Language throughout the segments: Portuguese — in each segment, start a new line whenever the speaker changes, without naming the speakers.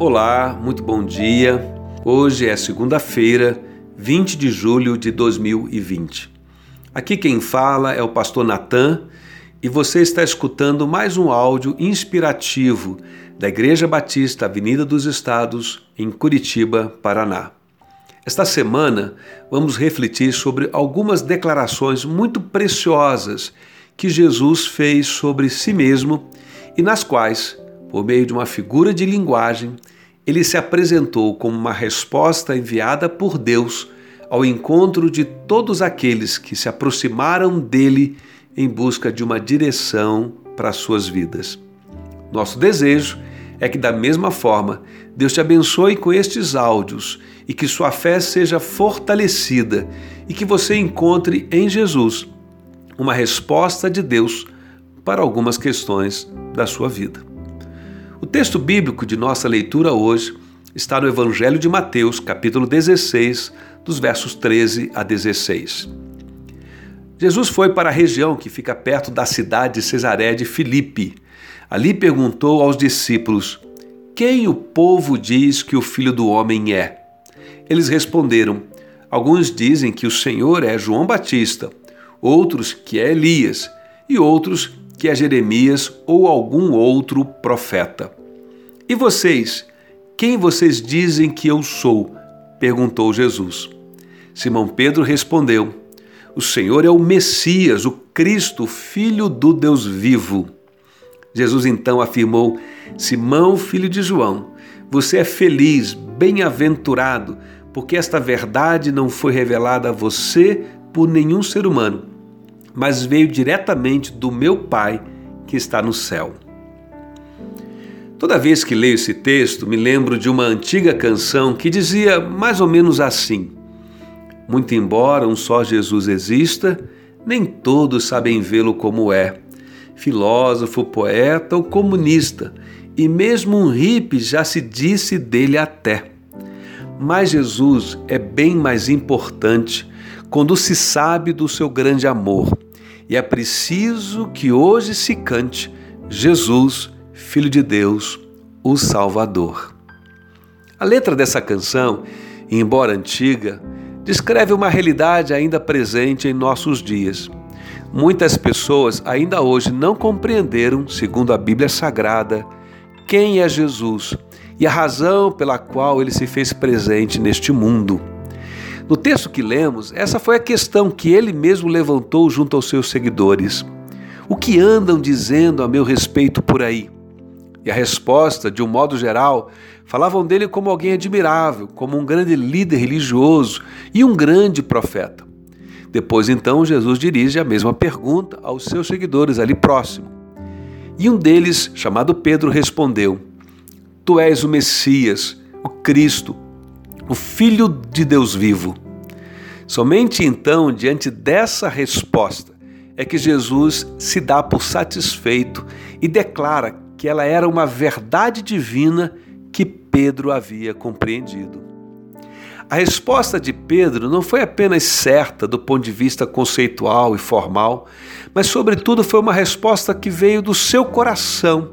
Olá, muito bom dia. Hoje é segunda-feira, 20 de julho de 2020. Aqui quem fala é o pastor Natan e você está escutando mais um áudio inspirativo da Igreja Batista Avenida dos Estados, em Curitiba, Paraná. Esta semana vamos refletir sobre algumas declarações muito preciosas que Jesus fez sobre si mesmo e nas quais por meio de uma figura de linguagem, ele se apresentou como uma resposta enviada por Deus ao encontro de todos aqueles que se aproximaram dele em busca de uma direção para as suas vidas. Nosso desejo é que, da mesma forma, Deus te abençoe com estes áudios e que sua fé seja fortalecida e que você encontre em Jesus uma resposta de Deus para algumas questões da sua vida. O texto bíblico de nossa leitura hoje está no Evangelho de Mateus, capítulo 16, dos versos 13 a 16. Jesus foi para a região que fica perto da cidade de Cesaré de Filipe. Ali perguntou aos discípulos: Quem o povo diz que o filho do homem é? Eles responderam: Alguns dizem que o Senhor é João Batista, outros que é Elias, e outros que é Jeremias ou algum outro profeta. E vocês, quem vocês dizem que eu sou? perguntou Jesus. Simão Pedro respondeu: O Senhor é o Messias, o Cristo, filho do Deus vivo. Jesus então afirmou: Simão, filho de João, você é feliz, bem-aventurado, porque esta verdade não foi revelada a você por nenhum ser humano mas veio diretamente do meu Pai que está no céu. Toda vez que leio esse texto, me lembro de uma antiga canção que dizia mais ou menos assim: Muito embora um só Jesus exista, nem todos sabem vê-lo como é. Filósofo, poeta ou comunista, e mesmo um hippie já se disse dele até. Mas Jesus é bem mais importante quando se sabe do seu grande amor e é preciso que hoje se cante Jesus, Filho de Deus, o Salvador. A letra dessa canção, embora antiga, descreve uma realidade ainda presente em nossos dias. Muitas pessoas ainda hoje não compreenderam, segundo a Bíblia Sagrada, quem é Jesus e a razão pela qual ele se fez presente neste mundo. No texto que lemos, essa foi a questão que ele mesmo levantou junto aos seus seguidores. O que andam dizendo a meu respeito por aí? E a resposta, de um modo geral, falavam dele como alguém admirável, como um grande líder religioso e um grande profeta. Depois, então, Jesus dirige a mesma pergunta aos seus seguidores ali próximo. E um deles, chamado Pedro, respondeu: Tu és o Messias, o Cristo, o Filho de Deus vivo. Somente então, diante dessa resposta, é que Jesus se dá por satisfeito e declara que ela era uma verdade divina que Pedro havia compreendido. A resposta de Pedro não foi apenas certa do ponto de vista conceitual e formal, mas, sobretudo, foi uma resposta que veio do seu coração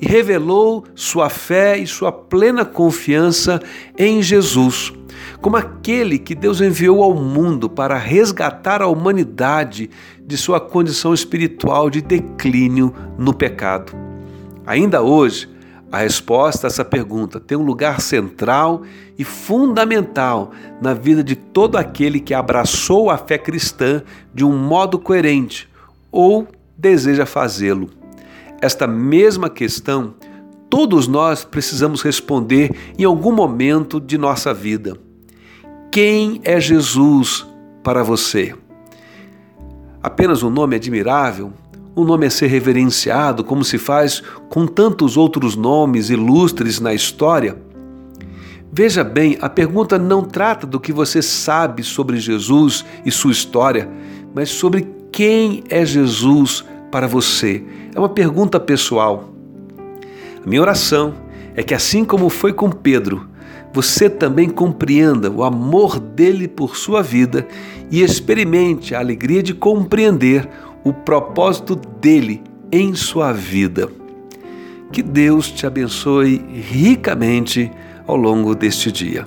e revelou sua fé e sua plena confiança em Jesus, como aquele que Deus enviou ao mundo para resgatar a humanidade de sua condição espiritual de declínio no pecado. Ainda hoje, a resposta a essa pergunta tem um lugar central e fundamental na vida de todo aquele que abraçou a fé cristã de um modo coerente ou deseja fazê-lo. Esta mesma questão todos nós precisamos responder em algum momento de nossa vida. Quem é Jesus para você? Apenas um nome admirável? Um nome a ser reverenciado, como se faz com tantos outros nomes ilustres na história? Veja bem, a pergunta não trata do que você sabe sobre Jesus e sua história, mas sobre quem é Jesus para você. É uma pergunta pessoal. A minha oração é que, assim como foi com Pedro, você também compreenda o amor dele por sua vida e experimente a alegria de compreender o propósito dele em sua vida. Que Deus te abençoe ricamente ao longo deste dia.